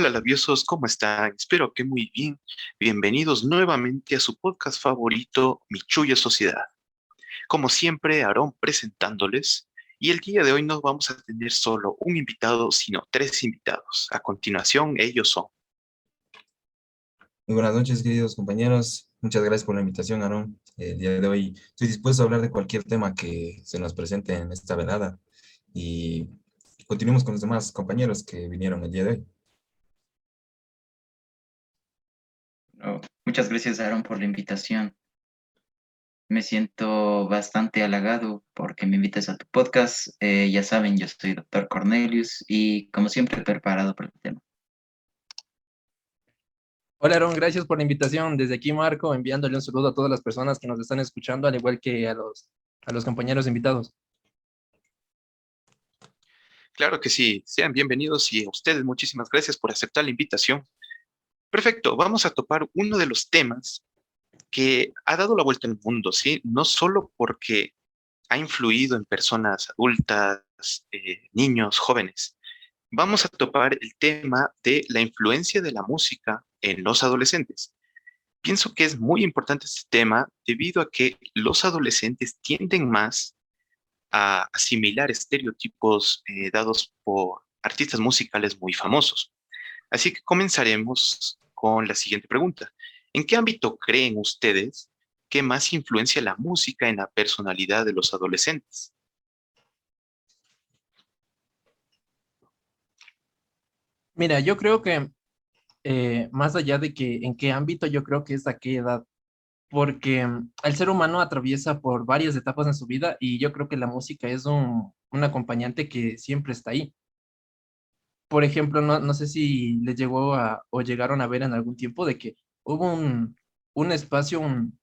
Hola labiosos, ¿cómo están? Espero que muy bien. Bienvenidos nuevamente a su podcast favorito, Michuya Sociedad. Como siempre, Aarón presentándoles, y el día de hoy no vamos a tener solo un invitado, sino tres invitados. A continuación, ellos son. Muy buenas noches, queridos compañeros. Muchas gracias por la invitación, Aarón. El día de hoy estoy dispuesto a hablar de cualquier tema que se nos presente en esta velada y continuemos con los demás compañeros que vinieron el día de hoy. Muchas gracias, Aaron, por la invitación. Me siento bastante halagado porque me invites a tu podcast. Eh, ya saben, yo soy doctor Cornelius y como siempre preparado para el tema. Hola Aaron, gracias por la invitación. Desde aquí Marco, enviándole un saludo a todas las personas que nos están escuchando, al igual que a los, a los compañeros invitados. Claro que sí, sean bienvenidos y a ustedes muchísimas gracias por aceptar la invitación. Perfecto, vamos a topar uno de los temas que ha dado la vuelta al mundo, ¿sí? No solo porque ha influido en personas adultas, eh, niños, jóvenes. Vamos a topar el tema de la influencia de la música en los adolescentes. Pienso que es muy importante este tema debido a que los adolescentes tienden más a asimilar estereotipos eh, dados por artistas musicales muy famosos. Así que comenzaremos con la siguiente pregunta. ¿En qué ámbito creen ustedes que más influencia la música en la personalidad de los adolescentes? Mira, yo creo que eh, más allá de que en qué ámbito, yo creo que es a qué edad, porque mm, el ser humano atraviesa por varias etapas en su vida y yo creo que la música es un, un acompañante que siempre está ahí por ejemplo, no, no sé si les llegó a, o llegaron a ver en algún tiempo de que hubo un, un espacio, un,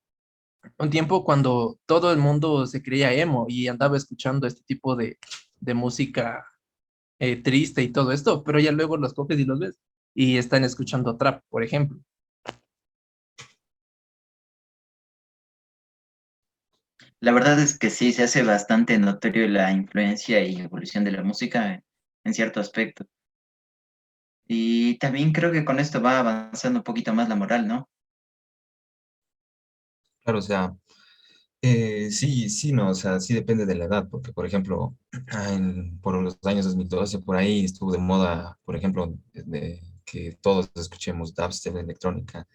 un tiempo cuando todo el mundo se creía emo y andaba escuchando este tipo de, de música eh, triste y todo esto, pero ya luego los coges y los ves y están escuchando trap, por ejemplo. La verdad es que sí, se hace bastante notorio la influencia y evolución de la música en cierto aspecto. Y también creo que con esto va avanzando un poquito más la moral, ¿no? Claro, o sea, eh, sí, sí, no, o sea, sí depende de la edad, porque por ejemplo, por los años 2012, por ahí estuvo de moda, por ejemplo, de, que todos escuchemos dubstep, electrónica,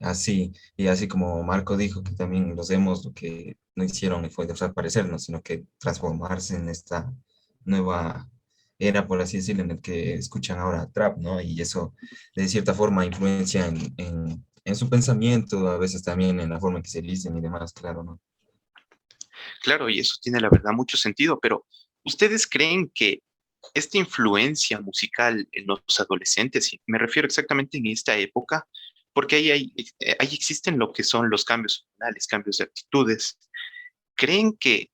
así, y así como Marco dijo que también los demos lo que no hicieron fue desaparecernos, sino que transformarse en esta nueva era, por así decirlo, en el que escuchan ahora trap, ¿no? Y eso, de cierta forma, influencia en, en, en su pensamiento, a veces también en la forma en que se dicen y demás, claro, ¿no? Claro, y eso tiene la verdad mucho sentido, pero ¿ustedes creen que esta influencia musical en los adolescentes, y me refiero exactamente en esta época, porque ahí, hay, ahí existen lo que son los cambios hormonales, cambios de actitudes, ¿creen que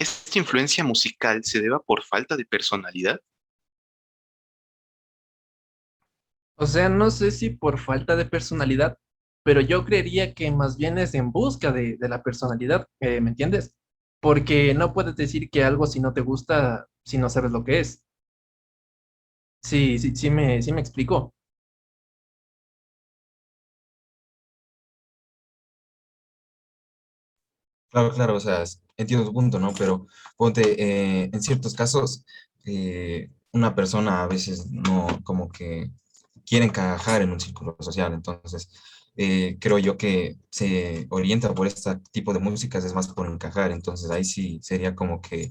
¿Esta influencia musical se deba por falta de personalidad? O sea, no sé si por falta de personalidad, pero yo creería que más bien es en busca de, la personalidad, eh, ¿me entiendes? Porque no puedes decir que algo si no te gusta, si no sabes lo que es. Sí, sí, sí me, sí me explico. Claro, claro, o sea, entiendo tu punto, ¿no? Pero ponte, eh, en ciertos casos, eh, una persona a veces no, como que quiere encajar en un círculo social, entonces eh, creo yo que se orienta por este tipo de músicas, es más por encajar, entonces ahí sí sería como que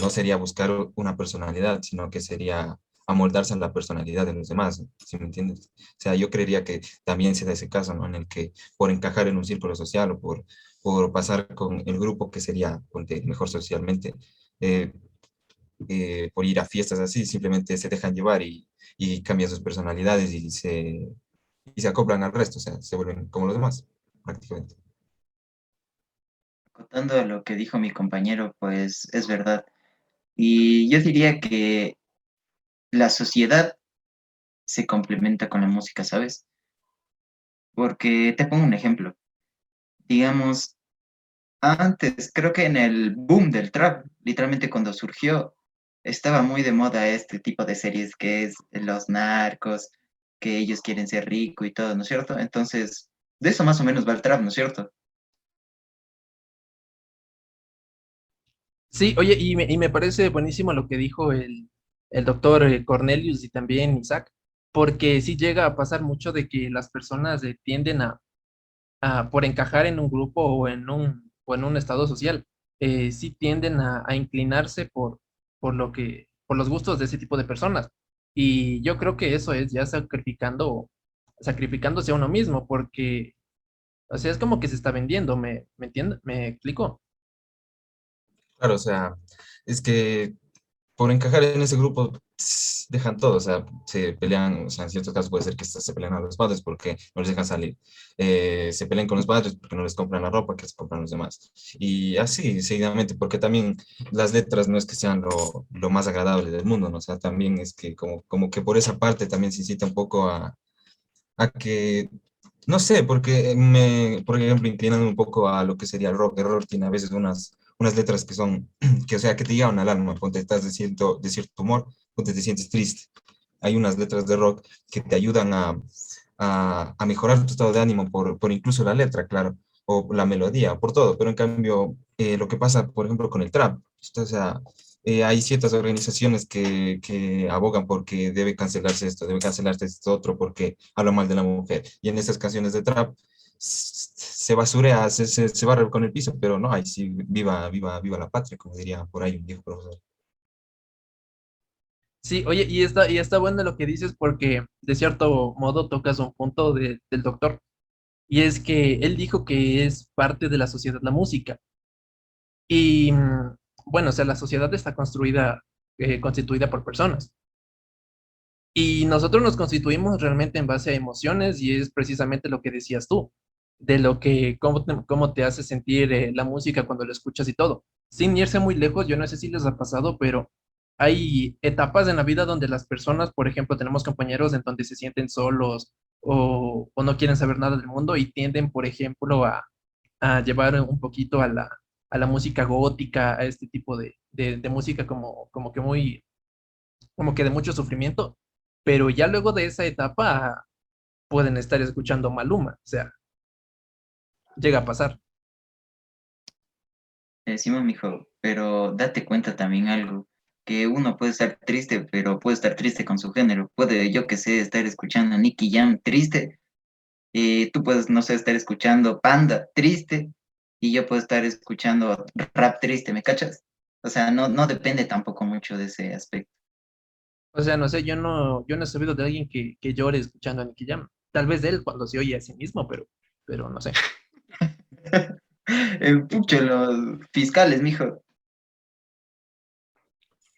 no sería buscar una personalidad, sino que sería amoldarse a la personalidad de los demás, ¿sí me entiendes? O sea, yo creería que también se da ese caso, ¿no? En el que por encajar en un círculo social o por por pasar con el grupo que sería mejor socialmente, eh, eh, por ir a fiestas así, simplemente se dejan llevar y, y cambian sus personalidades y se, y se acoplan al resto, o sea, se vuelven como los demás, prácticamente. Contando lo que dijo mi compañero, pues es verdad. Y yo diría que la sociedad se complementa con la música, ¿sabes? Porque te pongo un ejemplo digamos, antes, creo que en el boom del trap, literalmente cuando surgió, estaba muy de moda este tipo de series que es Los Narcos, que ellos quieren ser ricos y todo, ¿no es cierto? Entonces, de eso más o menos va el trap, ¿no es cierto? Sí, oye, y me, y me parece buenísimo lo que dijo el, el doctor eh, Cornelius y también Isaac, porque sí llega a pasar mucho de que las personas eh, tienden a, a, por encajar en un grupo o en un, o en un estado social, eh, sí tienden a, inclinarse por, por lo que, por los gustos de ese tipo de personas. Y yo creo que eso es ya sacrificando, sacrificándose a uno mismo, porque, o sea, es como que se está vendiendo, ¿me, me entiende? ¿Me explico? Claro, o sea, es que por encajar en ese grupo dejan todo, o sea, se pelean, o sea, en ciertos casos puede ser que se pelean a los padres porque no les dejan salir, eh, se pelean con los padres porque no les compran la ropa que se compran los demás, y así, seguidamente, porque también las letras no es que sean lo, lo más agradable del mundo, ¿no? O sea, también es que como, como que por esa parte también se incita un poco a, a que no sé, porque me, por ejemplo, inclinando un poco a lo que sería el rock, el rock tiene a veces unas, unas letras que son, que o sea, que te llevan al alma, ponte estás de cierto, de cierto humor, ponte te sientes triste. Hay unas letras de rock que te ayudan a, a, a mejorar tu estado de ánimo por, por incluso la letra, claro, o la melodía, por todo, pero en cambio, eh, lo que pasa, por ejemplo, con el trap, o sea, eh, hay ciertas organizaciones que, que abogan porque debe cancelarse esto, debe cancelarse esto otro porque habla mal de la mujer. Y en esas canciones de trap se basurea, se, se, se con el piso, pero no, hay sí, viva, viva, viva la patria, como diría por ahí un viejo profesor. Sí, oye, y está, y está bueno lo que dices porque de cierto modo tocas un punto de- del doctor, y es que él dijo que es parte de la sociedad la música. Y mm, bueno, o sea, la sociedad está construida, eh, constituida por personas. Y nosotros nos constituimos realmente en base a emociones y es precisamente lo que decías tú, de lo que, cómo te, cómo te hace sentir eh, la música cuando la escuchas y todo. Sin irse muy lejos, yo no sé si les ha pasado, pero hay etapas en la vida donde las personas, por ejemplo, tenemos compañeros en donde se sienten solos o, o no quieren saber nada del mundo y tienden, por ejemplo, a, a llevar un poquito a la, a la música gótica, a este tipo de, de, de música como, como que muy, como que de mucho sufrimiento pero ya luego de esa etapa pueden estar escuchando Maluma, o sea, llega a pasar. Te decimos, mijo, pero date cuenta también algo, que uno puede estar triste, pero puede estar triste con su género. Puede, yo que sé, estar escuchando a Nicky Jam triste, y tú puedes, no sé, estar escuchando Panda triste, y yo puedo estar escuchando rap triste, ¿me cachas? O sea, no, no depende tampoco mucho de ese aspecto. O sea, no sé, yo no, yo no he sabido de alguien que, que llore escuchando a Nicky Jam. Tal vez él cuando se oye a sí mismo, pero, pero no sé. El pucho, los fiscales, mijo.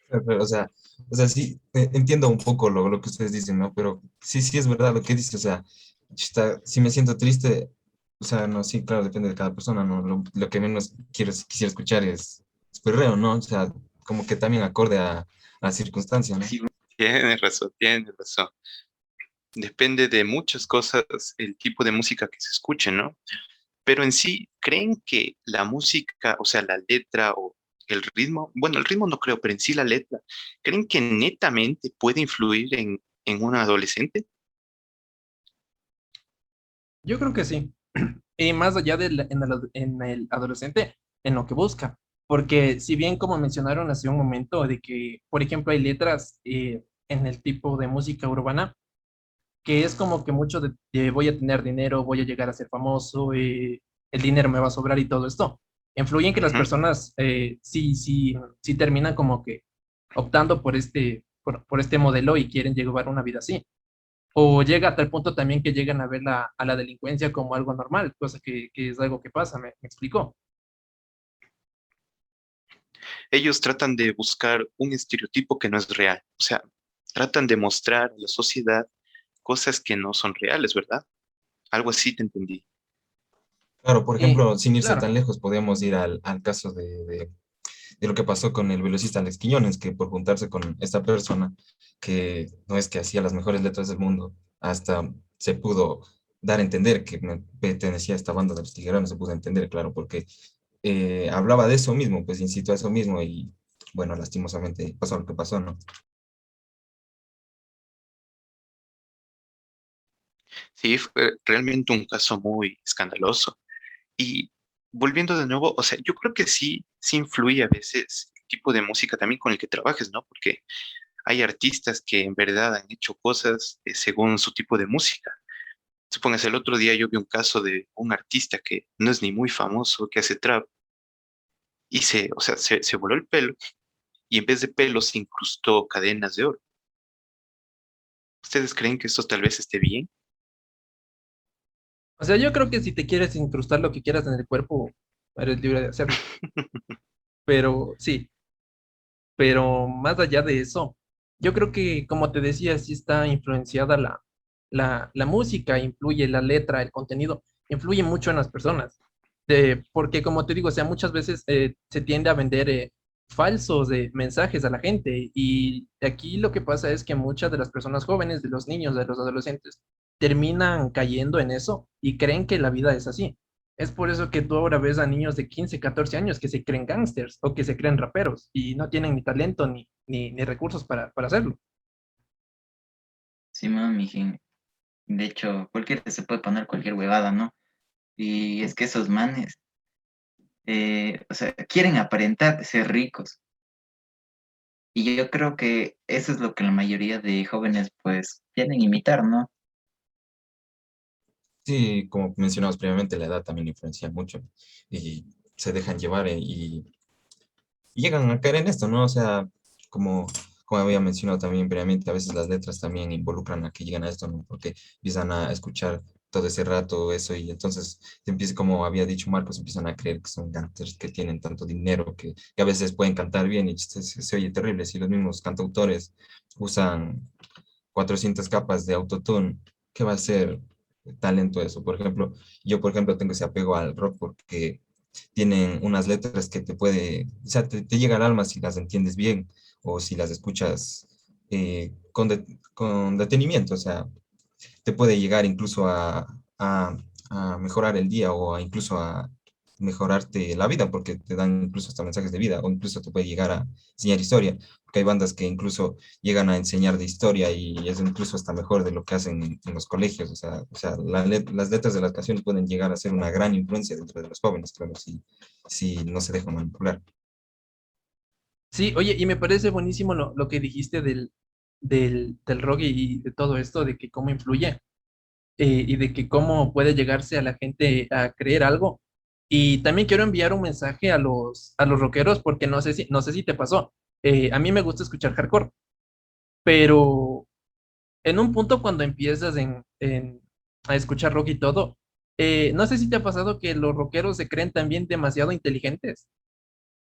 Pero, o sea, o sea, sí, eh, entiendo un poco lo, lo que ustedes dicen, ¿no? Pero sí, sí es verdad lo que dice, o sea, está, si me siento triste, o sea, no, sí, claro, depende de cada persona, ¿no? Lo, lo que menos quiero, quisiera escuchar es, es perreo, ¿no? O sea, como que también acorde a, a la circunstancia, ¿no? Sí, Tienes razón, tienes razón. Depende de muchas cosas el tipo de música que se escuche, ¿no? Pero en sí, ¿creen que la música, o sea, la letra o el ritmo, bueno, el ritmo no creo, pero en sí la letra, ¿creen que netamente puede influir en, en un adolescente? Yo creo que sí. Y más allá del en el, en el adolescente, en lo que busca. Porque si bien como mencionaron hace un momento de que, por ejemplo, hay letras eh, en el tipo de música urbana, que es como que mucho de, de voy a tener dinero, voy a llegar a ser famoso, eh, el dinero me va a sobrar y todo esto, influye en que las personas eh, sí, sí, sí terminan como que optando por este, por, por este modelo y quieren llevar una vida así. O llega a tal punto también que llegan a ver la, a la delincuencia como algo normal, cosa que, que es algo que pasa, ¿me, me explico? Ellos tratan de buscar un estereotipo que no es real, o sea, tratan de mostrar a la sociedad cosas que no son reales, ¿verdad? Algo así te entendí. Claro, por ejemplo, sin irse claro, tan lejos, podemos ir al, al caso de, de, de lo que pasó con el velocista Alex Quiñones, que por juntarse con esta persona, que no es que hacía las mejores letras del mundo, hasta se pudo dar a entender que me- pertenecía a esta banda de los tiguerones, se pudo entender, claro, porque eh, hablaba de eso mismo, pues incitó a eso mismo y, bueno, lastimosamente pasó lo que pasó, ¿no? Sí, fue realmente un caso muy escandaloso. Y volviendo de nuevo, o sea, yo creo que sí, sí influye a veces el tipo de música también con el que trabajes, ¿no? Porque hay artistas que en verdad han hecho cosas eh, según su tipo de música. Supongas, el otro día yo vi un caso de un artista que no es ni muy famoso, que hace trap, y se, o sea, se, se voló el pelo, y en vez de pelo se incrustó cadenas de oro. ¿Ustedes creen que esto tal vez esté bien? O sea, yo creo que si te quieres incrustar lo que quieras en el cuerpo, eres libre de hacerlo. Pero sí. Pero más allá de eso, yo creo que, como te decía, sí está influenciada la, la, la música, influye la letra, el contenido, influye mucho en las personas. De, porque, como te digo, o sea, muchas veces eh, se tiende a vender eh, falsos de mensajes a la gente. Y aquí lo que pasa es que muchas de las personas jóvenes, de los niños, de los adolescentes, terminan cayendo en eso y creen que la vida es así. Es por eso que tú ahora ves a niños de 15, 14 años que se creen gangsters o que se creen raperos y no tienen ni talento ni, ni, recursos para, para, hacerlo. Sí, mami, de hecho, cualquiera se puede poner cualquier huevada, ¿no? Y es que esos manes, eh, o sea, quieren aparentar ser ricos. Y yo creo que eso es lo que la mayoría de jóvenes pues quieren imitar, ¿no? Sí, como mencionamos previamente, la edad también influencia mucho y se dejan llevar eh, y, llegan a caer en esto, ¿no? O sea, como, como había mencionado también previamente, a veces las letras también involucran a que llegan a esto, ¿no? Porque empiezan a escuchar todo ese rato eso y entonces empieza, como había dicho Marcos, empiezan a creer que son cantores que tienen tanto dinero que, a veces pueden cantar bien y se, se, oye terrible. Si los mismos cantautores usan 400 capas de autotune, ¿qué va a ser talento eso. Por ejemplo, yo, por ejemplo, tengo ese apego al rock porque tienen unas letras que te puede, o sea, te, llega al alma si las entiendes bien o si las escuchas eh, con, con, detenimiento, o sea, te puede llegar incluso a, a, a mejorar el día o a, incluso a mejorarte la vida porque te dan incluso hasta mensajes de vida o incluso te puede llegar a enseñar historia porque hay bandas que incluso llegan a enseñar de historia y es incluso hasta mejor de lo que hacen en, los colegios o sea, o sea las letras de las canciones pueden llegar a ser una gran influencia dentro de los jóvenes claro si, si no se dejan manipular. Sí, oye, y me parece buenísimo lo, lo que dijiste del, del, del rock y de todo esto, de que cómo influye eh, y de que cómo puede llegarse a la gente a creer algo y también quiero enviar un mensaje a los, a los rockeros porque no sé si, no sé si te pasó. Eh, a mí me gusta escuchar hardcore, pero en un punto cuando empiezas en, a escuchar rock y todo, eh, no sé si te ha pasado que los rockeros se creen también demasiado inteligentes.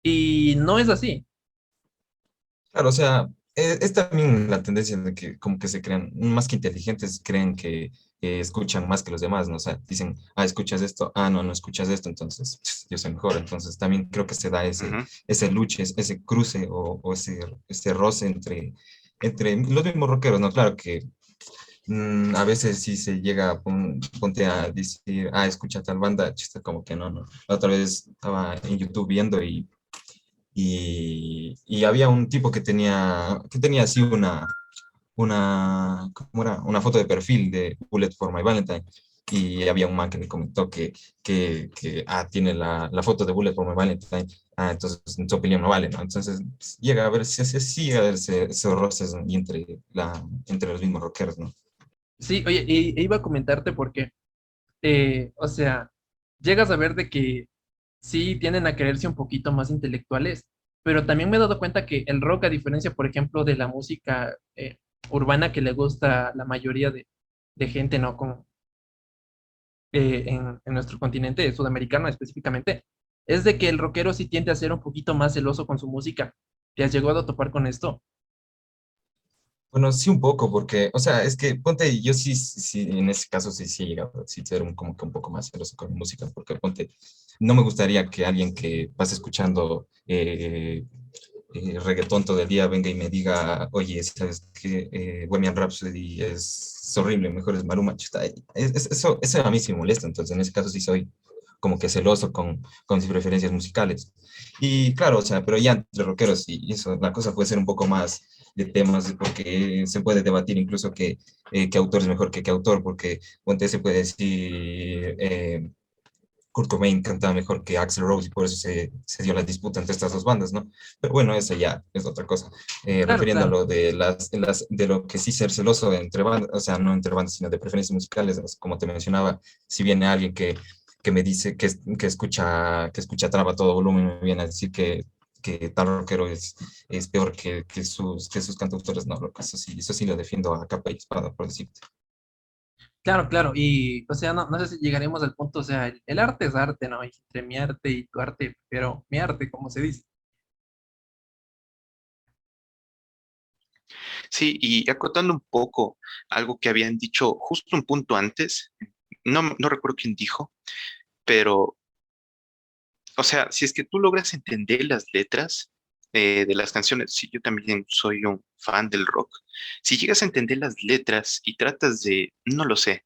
Y no es así. Claro, o sea, es, es también la tendencia de que como que se crean, más que inteligentes, creen que escuchan más que los demás, ¿no? O sea, dicen, ah, escuchas esto, ah, no, no escuchas esto, entonces yo soy mejor. Entonces también creo que se da ese, ese luche, ese cruce o, o, ese, ese roce entre, entre los mismos rockeros, ¿no? Claro que mm, a veces sí se llega a ponte a decir, ah, escucha tal banda, chiste, como que no, no. La otra vez estaba en YouTube viendo y, y, y había un tipo que tenía, que tenía así una, una, ¿cómo era? una foto de perfil de Bullet for My Valentine y había un man que me comentó que, que, que ah, tiene la, la, foto de Bullet for My Valentine, ah, entonces en su opinión no vale, ¿no? Entonces pues, llega a ver si sí, a verse esos roces entre, la, entre los mismos rockeros, ¿no? Sí, oye, e, iba a comentarte porque, eh, o sea, llegas a ver de que sí tienden a creerse un poquito más intelectuales, pero también me he dado cuenta que el rock, a diferencia, por ejemplo, de la música eh, urbana que le gusta la mayoría de, gente, ¿no? Como eh, en, nuestro continente sudamericano específicamente, es de que el rockero sí tiende a ser un poquito más celoso con su música. ¿Te has llegado a topar con esto? Bueno, sí un poco, porque, o sea, es que, ponte, yo sí, sí en ese caso sí, sí he llegado a ser un, como que un poco más celoso con mi música, porque, ponte, no me gustaría que alguien que pase escuchando eh, eh, reggaetón todo el día venga y me diga, oye, ¿sabes que eh, Bohemian Rhapsody es horrible, mejor es Maluma. Eso, eso a mí sí me molesta, entonces en ese caso sí soy como que celoso con, con sus preferencias musicales. Y claro, o sea, pero ya entre rockeros y eso, la cosa puede ser un poco más de temas, porque se puede debatir incluso que, eh, que autor es mejor que qué autor, porque ponte se puede decir... Eh, Kurt Cobain cantaba mejor que Axel Rose y por eso se, se, dio la disputa entre estas dos bandas, ¿no? Pero bueno, eso ya es otra cosa. Eh, claro, refiriendo claro. a lo de, las, las, de lo que sí ser celoso entre bandas, o sea, no entre bandas, sino de preferencias musicales, como te mencionaba, si viene alguien que, que me dice que, que, escucha, que escucha traba todo volumen, me viene a decir que, que tal rockero es, es peor que, que, sus, que sus cantautores, no, eso sí, eso sí lo defiendo a capa y espada, por decirte. Claro, claro, y o sea, no, sé si llegaremos al punto, o sea, el, el, arte es arte, ¿no? Entre mi arte y tu arte, pero mi arte, como se dice. Sí, y acotando un poco algo que habían dicho justo un punto antes, no, no recuerdo quién dijo, pero, o sea, si es que tú logras entender las letras eh, de las canciones, si yo también soy un fan del rock, si llegas a entender las letras y tratas de, no lo sé,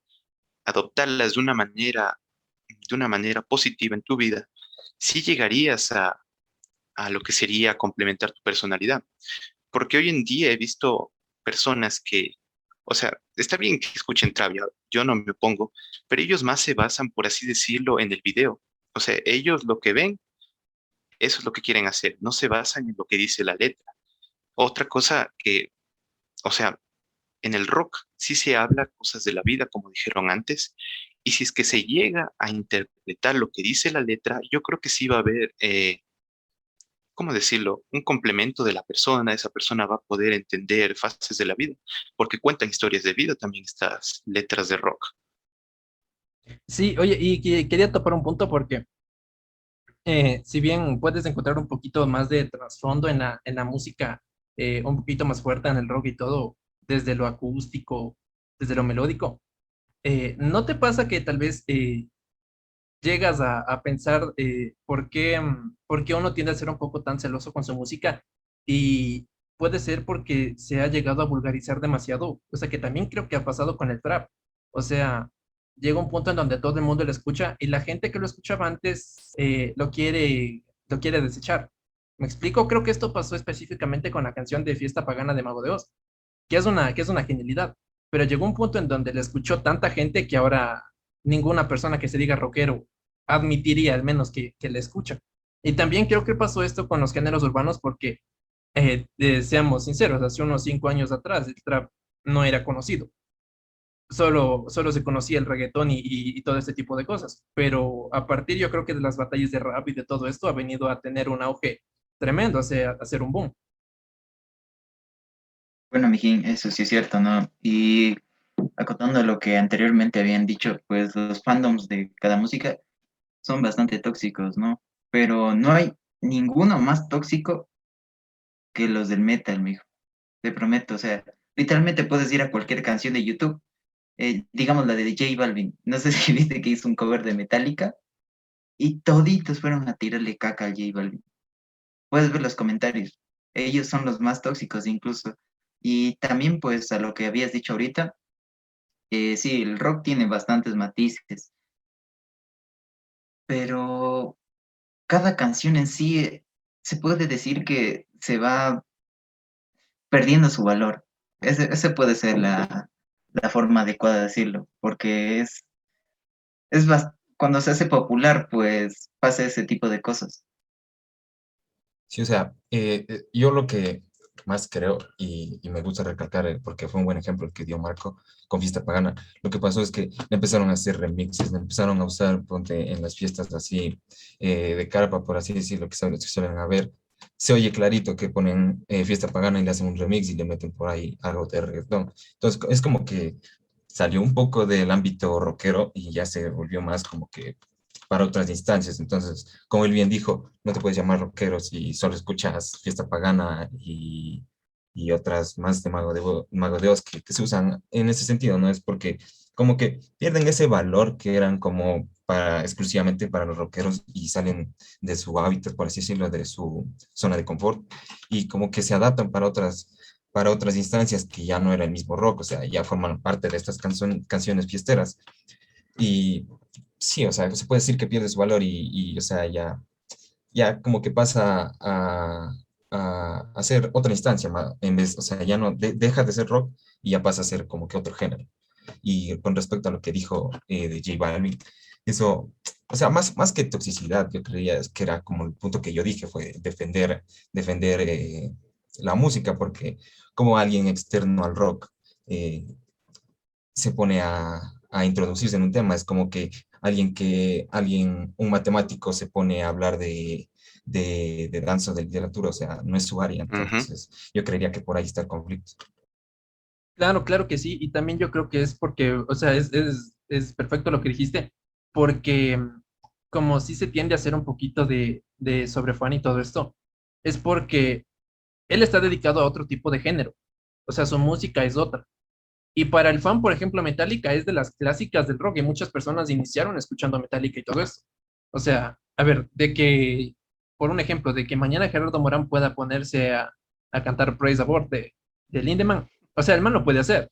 adoptarlas de una manera, de una manera positiva en tu vida, sí llegarías a, a lo que sería complementar tu personalidad. Porque hoy en día he visto personas que, o sea, está bien que escuchen Travia, yo no me opongo, pero ellos más se basan, por así decirlo, en el video. O sea, ellos lo que ven eso es lo que quieren hacer, no se basan en lo que dice la letra. Otra cosa que, o sea, en el rock sí se habla cosas de la vida, como dijeron antes, y si es que se llega a interpretar lo que dice la letra, yo creo que sí va a haber, eh, ¿cómo decirlo?, un complemento de la persona, esa persona va a poder entender fases de la vida, porque cuentan historias de vida también estas letras de rock. Sí, oye, y quería topar un punto porque eh, si bien puedes encontrar un poquito más de trasfondo en la, en la música, eh, un poquito más fuerte en el rock y todo, desde lo acústico, desde lo melódico, eh, ¿no te pasa que tal vez llegas a, pensar por, qué, por qué uno tiende a ser un poco tan celoso con su música? Y puede ser porque se ha llegado a vulgarizar demasiado, o sea que también creo que ha pasado con el trap. O sea, llega un punto en donde todo el mundo lo escucha y la gente que lo escuchaba antes eh, lo, quiere, lo quiere desechar. ¿Me explico? Creo que esto pasó específicamente con la canción de Fiesta Pagana de Mago de Oz, que es una, que es una genialidad, pero llegó un punto en donde le escuchó tanta gente que ahora ninguna persona que se diga rockero admitiría al menos que, que le escucha. Y también creo que pasó esto con los géneros urbanos porque, eh, eh, seamos sinceros, hace unos cinco años atrás el trap no era conocido solo, solo se conocía el reggaetón y, todo este tipo de cosas. Pero a partir, yo creo que de las batallas de rap y de todo esto, ha venido a tener un auge tremendo, a hacer un boom. Bueno, Mijín, eso sí es cierto, ¿no? Y acotando lo que anteriormente habían dicho, pues los fandoms de cada música son bastante tóxicos, ¿no? Pero no hay ninguno más tóxico que los del metal, mijo. Te prometo, o sea, literalmente puedes ir a cualquier canción de YouTube eh, digamos la de J Balvin, no sé si viste que hizo un cover de Metallica y toditos fueron a tirarle caca al J Balvin. Puedes ver los comentarios, ellos son los más tóxicos incluso. Y también pues a lo que habías dicho ahorita, sí, el rock tiene bastantes matices, pero cada canción en sí eh, se puede decir que se va perdiendo su valor. Ese puede ser la, la forma adecuada de decirlo, porque es, es cuando se hace popular, pues pasa ese tipo de cosas. Sí, o sea, eh, eh, yo lo que más creo, y, me gusta recalcar, eh, porque fue un buen ejemplo el que dio Marco con Fiesta Pagana, lo que pasó es que empezaron a hacer remixes, empezaron a usar en las fiestas así eh, de carpa, por así decirlo, que se suelen haber, se oye clarito que ponen eh, fiesta pagana y le hacen un remix y le meten por ahí algo de reggaetón. Entonces es como que salió un poco del ámbito rockero y ya se volvió más como que para otras instancias. Entonces, como él bien dijo, no te puedes llamar rockero si solo escuchas fiesta pagana y, y otras más de Mago de, Mago de Oz que, que se usan en ese sentido, ¿no? Es porque como que pierden ese valor que eran como para, exclusivamente para los rockeros y salen de su hábitat, por así decirlo, de su zona de confort y como que se adaptan para otras, para otras instancias que ya no era el mismo rock, o sea, ya forman parte de estas canciones fiesteras. Y sí, o sea, se puede decir que pierde su valor y, y o sea, ya, ya como que pasa a, a, a ser otra instancia, en vez, o sea, ya no, deja de ser rock y ya pasa a ser como que otro género. Y con respecto a lo que dijo eh, de J Balvin, eso, o sea, más, más que toxicidad, yo creía que era como el punto que yo dije, fue defender, defender eh, la música, porque como alguien externo al rock eh, se pone a, a, introducirse en un tema, es como que alguien que, alguien, un matemático se pone a hablar de, de, de danza, de literatura, o sea, no es su área, entonces yo creería que por ahí está el conflicto. Claro, claro que sí, y también yo creo que es porque, o sea, es, es, es perfecto lo que dijiste, porque como sí se tiende a hacer un poquito de, de sobre fan y todo esto, es porque él está dedicado a otro tipo de género, o sea, su música es otra. Y para el fan, por ejemplo, Metallica es de las clásicas del rock y muchas personas iniciaron escuchando Metallica y todo eso. O sea, a ver, de que por un ejemplo, de que mañana Gerardo Morán pueda ponerse a, cantar Praise Abort de, de Lindemann. O sea, el man lo puede hacer,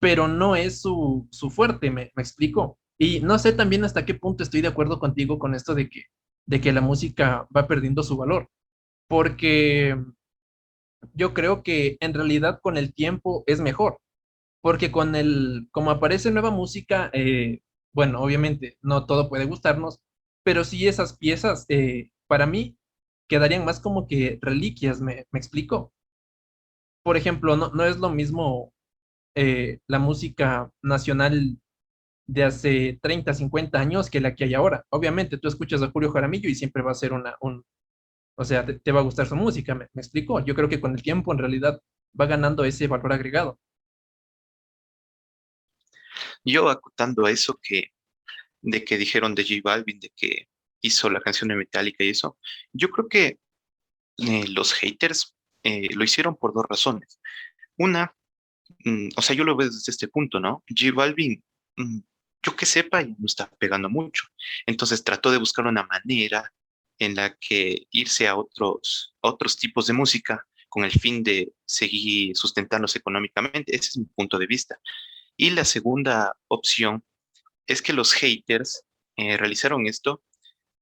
pero no es su, fuerte, me, me, explico. Y no sé también hasta qué punto estoy de acuerdo contigo con esto de que, de que la música va perdiendo su valor, porque yo creo que en realidad con el tiempo es mejor, porque con el, como aparece nueva música, eh, bueno, obviamente no todo puede gustarnos, pero sí esas piezas, eh, para mí, quedarían más como que reliquias, ¿me, me explico? Por ejemplo, no, no es lo mismo eh, la música nacional de hace 30, 50 años que la que hay ahora. Obviamente, tú escuchas a Julio Jaramillo y siempre va a ser una, un, o sea, te, va a gustar su música, ¿me, ¿me, explico? Yo creo que con el tiempo en realidad va ganando ese valor agregado. Yo acotando a eso que, de que dijeron de J Balvin, de que hizo la canción de Metallica y eso, yo creo que eh, los haters eh, lo hicieron por dos razones. Una, mm, o sea, yo lo veo desde este punto, ¿no? J Balvin, mm, yo que sepa, no está pegando mucho. Entonces trató de buscar una manera en la que irse a otros, otros tipos de música con el fin de seguir sustentándose económicamente. Ese es mi punto de vista. Y la segunda opción es que los haters eh, realizaron esto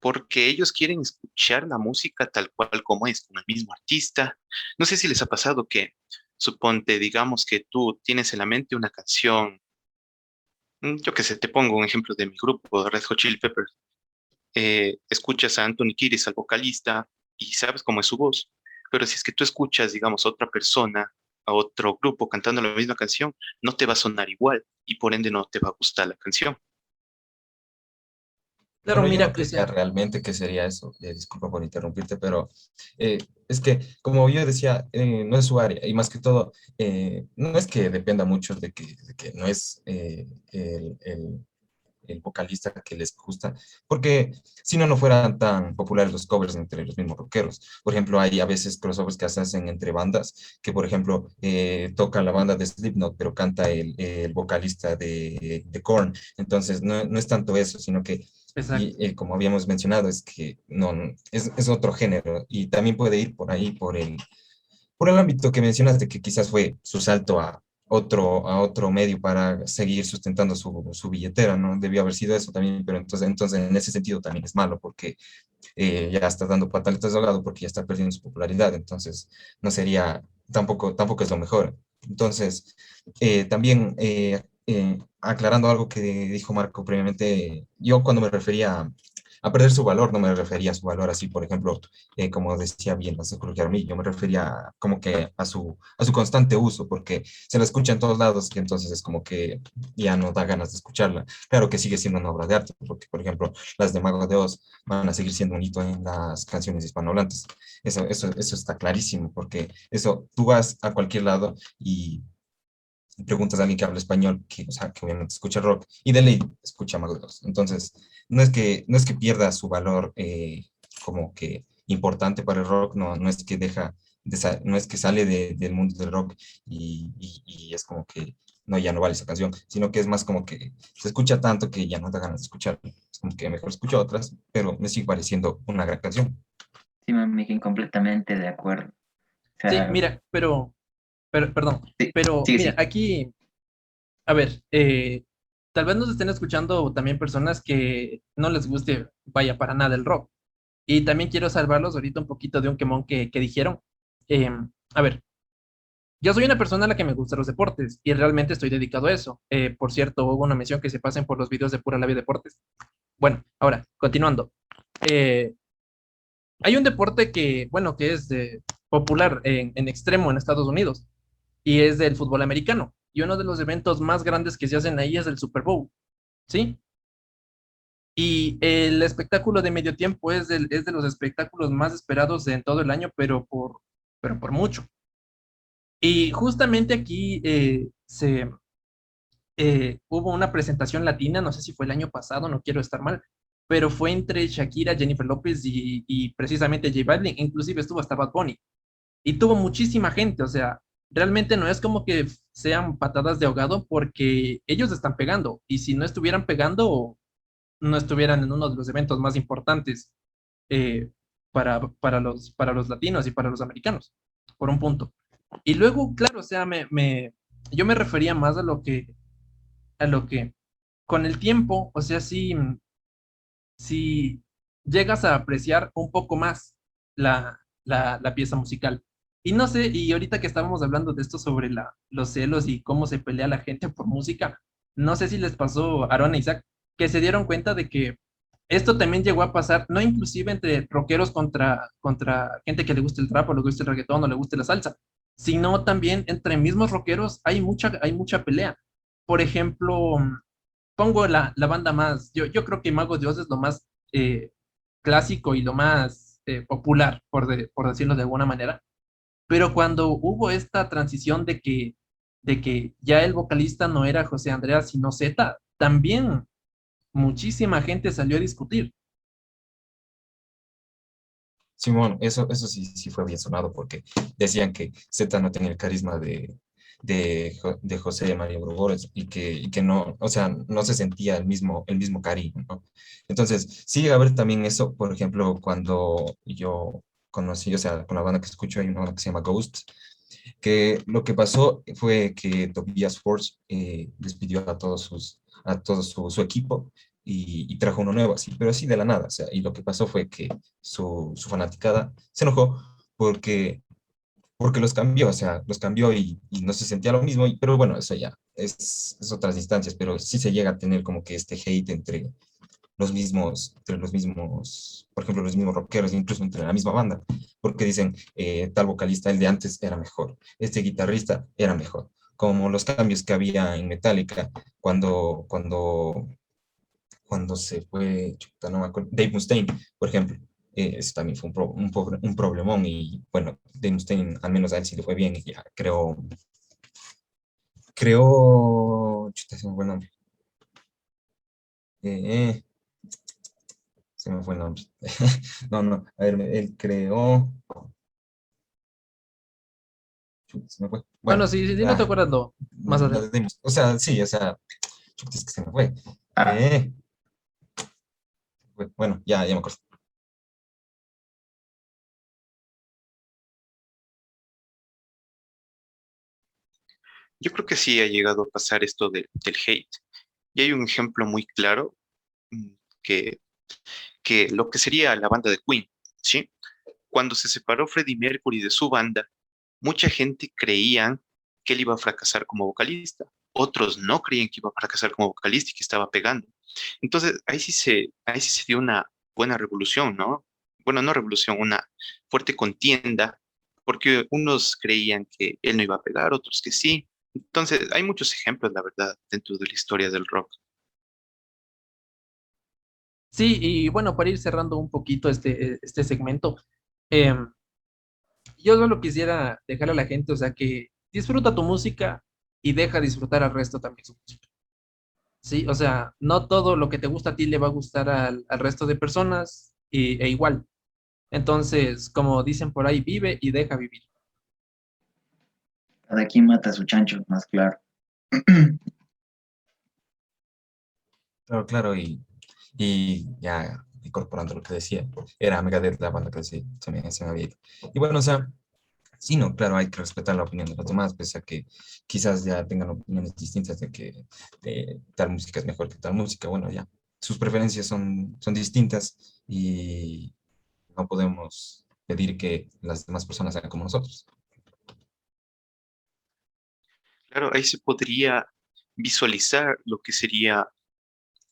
porque ellos quieren escuchar la música tal cual como es, con el mismo artista. No sé si les ha pasado que, suponte, digamos que tú tienes en la mente una canción, yo que sé, te pongo un ejemplo de mi grupo, Red Hot Chili Peppers. Eh, escuchas a Anthony Kiris, al vocalista, y sabes cómo es su voz. Pero si es que tú escuchas, digamos, a otra persona, a otro grupo cantando la misma canción, no te va a sonar igual y por ende no te va a gustar la canción. Claro, mira, que sea realmente que sería eso. Eh, disculpa por interrumpirte, pero eh, es que, como yo decía, eh, no es su área y más que todo, no es que dependa mucho de que, no es el, el, vocalista que les gusta, porque si no, no fueran tan populares los covers entre los mismos rockeros. Por ejemplo, hay a veces crossovers que se hacen entre bandas, que por ejemplo toca la banda de Slipknot, pero canta el, el vocalista de, de Korn. Entonces, no, no es tanto eso, sino que y eh, como habíamos mencionado, es que no, es, es, otro género y también puede ir por ahí, por el, por el ámbito que mencionas de que quizás fue su salto a otro, a otro medio para seguir sustentando su, su billetera, ¿no? Debió haber sido eso también, pero entonces, entonces en ese sentido también es malo porque eh, ya está dando pataletas de ahogado porque ya está perdiendo su popularidad, entonces no sería, tampoco, tampoco es lo mejor. Entonces, eh, también eh, aclarando algo que dijo Marco previamente, yo cuando me refería a, perder su valor, no me refería a su valor así, por ejemplo, eh, como decía bien a mí, yo me refería como que a su, a su constante uso, porque se la escucha en todos lados y entonces es como que ya no da ganas de escucharla. Claro que sigue siendo una obra de arte, porque, por ejemplo, las de Mago de Oz van a seguir siendo un hito en las canciones hispanohablantes. Eso, eso, eso está clarísimo, porque eso, tú vas a cualquier lado y preguntas a alguien que habla español, que, o sea, que obviamente escucha rock, y de ley escucha Mago Entonces, no es que, no es que pierda su valor eh, como que importante para el rock, no, no es que deja, no es que sale del mundo del rock y, y, es como que no, ya no vale esa canción, sino que es más como que se escucha tanto que ya no da ganas de escuchar. Es como que mejor escucho otras, pero me sigue pareciendo una gran canción. Sí, me completamente de acuerdo. sí, mira, pero pero, perdón, pero mira, aquí, a ver, eh, tal vez nos estén escuchando también personas que no les guste, vaya, para nada el rock. Y también quiero salvarlos ahorita un poquito de un quemón que, que dijeron. Em, a ver, yo soy una persona a la que me gustan los deportes y realmente estoy dedicado a eso. Eh, por cierto, hubo una mención que se pasen por los videos de Pura Labia Deportes. Bueno, ahora, continuando. Eh, hay un deporte que, bueno, que es popular en, en, extremo en Estados Unidos y es del fútbol americano. Y uno de los eventos más grandes que se hacen ahí es el Super Bowl, ¿sí? Y el espectáculo de medio tiempo es, es de los espectáculos más esperados en todo el año, pero por, pero por mucho. Y justamente aquí eh, se, eh, hubo una presentación latina, no sé si fue el año pasado, no quiero estar mal, pero fue entre Shakira, Jennifer López y, y precisamente J Balvin, inclusive estuvo hasta Bad Bunny. Y tuvo muchísima gente, o sea, realmente no es como que sean patadas de ahogado porque ellos están pegando y si no estuvieran pegando, no estuvieran en uno de los eventos más importantes eh, para, para, los, para los latinos y para los americanos, por un punto. Y luego, claro, o sea, me, me, yo me refería más a lo que, a lo que, con el tiempo, o sea, si, si llegas a apreciar un poco más la, la, la pieza musical. Y no sé, y ahorita que estábamos hablando de esto sobre la, los celos y cómo se pelea la gente por música, no sé si les pasó Aaron e Isaac, que se dieron cuenta de que esto también llegó a pasar, no inclusive entre rockeros contra, contra gente que le gusta el trap o le gusta el reggaetón o le gusta la salsa, sino también entre mismos rockeros hay mucha, hay mucha pelea. Por ejemplo, pongo la, la banda más, yo, yo creo que Mago Dios es lo más eh, clásico y lo más eh, popular, por, por decirlo de alguna manera. Pero cuando hubo esta transición de que, de que ya el vocalista no era José Andrea, sino Z, también muchísima gente salió a discutir. Simón, eso, eso sí, sí fue bien sonado porque decían que Z no tenía el carisma de, de, de José María Burgores y que, y que no, o sea, no se sentía el mismo, el mismo cariño. Entonces, sí a ver también eso, por ejemplo, cuando yo conocí, o sea, con la banda que escucho, hay una banda que se llama Ghosts, que lo que pasó fue que Tobias Force eh, despidió a todos sus a todo su, su equipo y, trajo uno nuevo, así, pero así de la nada. O sea, y lo que pasó fue que su, su fanaticada se enojó porque, porque los cambió, o sea, los cambió y, y no se sentía lo mismo, y, pero bueno, eso ya es, es, otras instancias, pero sí se llega a tener como que este hate entre los mismos, entre los mismos, por ejemplo, los mismos rockeros, incluso entre la misma banda, porque dicen, eh, tal vocalista, el de antes era mejor, este guitarrista era mejor, como los cambios que había en Metallica cuando, cuando cuando se fue, Dave Mustaine, por ejemplo. Eh, eso también fue un, un, un, problemón y bueno, Dave Mustaine, al menos a él sí le fue bien y ya creó, creó, chuta, me fue el nombre. Eh, se me fue el nombre. no, no, a ver, él creó, se me fue. Bueno, sí, sí, no te acuerdas, no. Más adelante. O sea, sí, o sea, es que se me fue. Ah. Eh, bueno, ya, ya me acuerdo. Yo creo que sí ha llegado a pasar esto del hate. Y hay un ejemplo muy claro que, lo que sería la banda de Queen, ¿sí? Cuando se separó Freddie Mercury de su banda, mucha gente creía que él iba a fracasar como vocalista. Otros no creían que iba a fracasar como vocalista y que estaba pegando. Entonces, ahí sí se, ahí sí se dio una buena revolución, ¿no? Bueno, no revolución, una fuerte contienda, porque unos creían que él no iba a pegar, otros que sí. Entonces, hay muchos ejemplos, la verdad, dentro de la historia del rock. Sí, y bueno, para ir cerrando un poquito este, este segmento, em, yo solo quisiera dejarle a la gente, o sea, que disfruta tu música y deja disfrutar al resto también su música. Sí, o sea, no todo lo que te gusta a ti le va a gustar al, resto de personas e igual. Entonces, como dicen por ahí, vive y deja vivir. Cada quien mata a su chancho, más claro. Claro, claro, y, y ya incorporando lo que decía, era Megadeth la banda que se, se, me, se me había ido. Y bueno, o sea, Sí, no, claro, hay que respetar la opinión de los demás, pese a que quizás ya tengan opiniones distintas de que tal música es mejor que tal música. Bueno, ya, sus preferencias son, son distintas y no podemos pedir que las demás personas sean como nosotros. Claro, ahí se podría visualizar lo que sería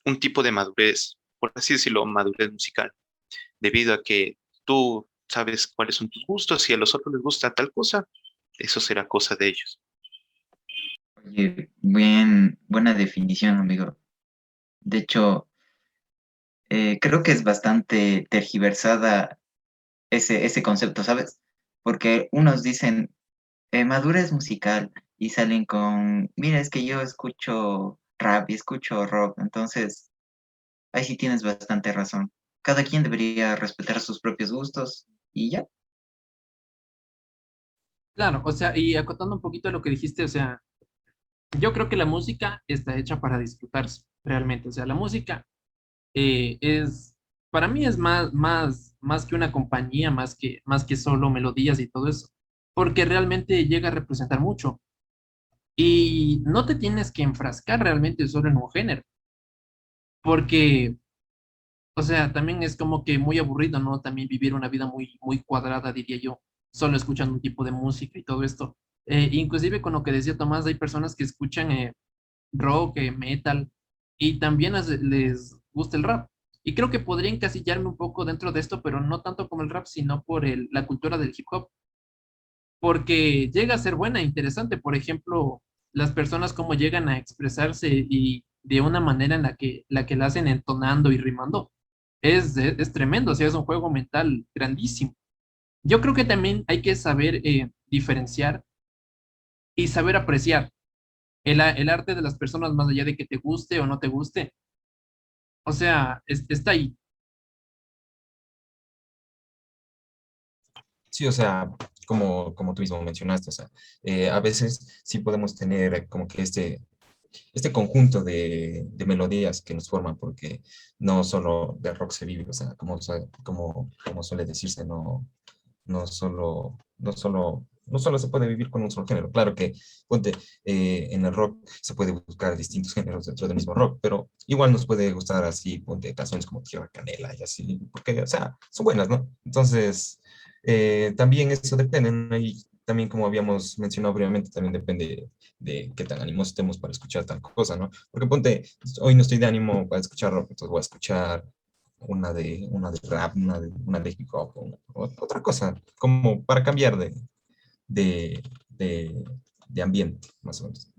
un tipo de madurez, por así decirlo, madurez musical, debido a que tú sabes cuáles son tus gustos y a los otros les gusta tal cosa, eso será cosa de ellos. Oye, bien, buena definición, amigo. De hecho, eh, creo que es bastante tergiversada ese, ese concepto, ¿sabes? Porque unos dicen eh, madurez musical y salen con, mira, es que yo escucho rap y escucho rock, entonces ahí sí tienes bastante razón. Cada quien debería respetar sus propios gustos y ya. Claro, o sea, y acotando un poquito lo que dijiste, o sea, yo creo que la música está hecha para disfrutarse, realmente. O sea, la música eh, es, para mí es más, más, más que una compañía, más que, más que solo melodías y todo eso, porque realmente llega a representar mucho. Y no te tienes que enfrascar realmente solo en un género, porque o sea, también es como que muy aburrido, ¿no? También vivir una vida muy, muy cuadrada, diría yo, solo escuchando un tipo de música y todo esto. Eh, inclusive con lo que decía Tomás, hay personas que escuchan eh, rock, eh, metal, y también les, gusta el rap. Y creo que podría encasillarme un poco dentro de esto, pero no tanto como el rap, sino por el, la cultura del hip hop. Porque llega a ser buena, interesante. Por ejemplo, las personas como llegan a expresarse y de una manera en la que la, que la hacen entonando y rimando es, es, tremendo, o sea, es un juego mental grandísimo. Yo creo que también hay que saber eh, diferenciar y saber apreciar el, el, arte de las personas más allá de que te guste o no te guste. O sea, está ahí. Sí, o sea, como, como tú mismo mencionaste, o sea, eh, a veces sí podemos tener como que este, este conjunto de, de, melodías que nos forman, porque no solo de rock se vive, o sea, como, como, como suele decirse, no, no, solo, no, solo, no solo se puede vivir con un solo género. Claro que, ponte, eh, en el rock se puede buscar distintos géneros dentro del mismo rock, pero igual nos puede gustar así, ponte, canciones como Tierra Canela y así, porque, o sea, son buenas, ¿no? Entonces, eh, también eso depende, ¿no? Y también como habíamos mencionado previamente, también depende de qué tan ánimo estemos para escuchar tal cosa, ¿no? Porque ponte, hoy no estoy de ánimo para escuchar rock, entonces voy a escuchar una de, una de rap, una de, una de hip hop, otra cosa, como para cambiar de, de, de ambiente, más o menos.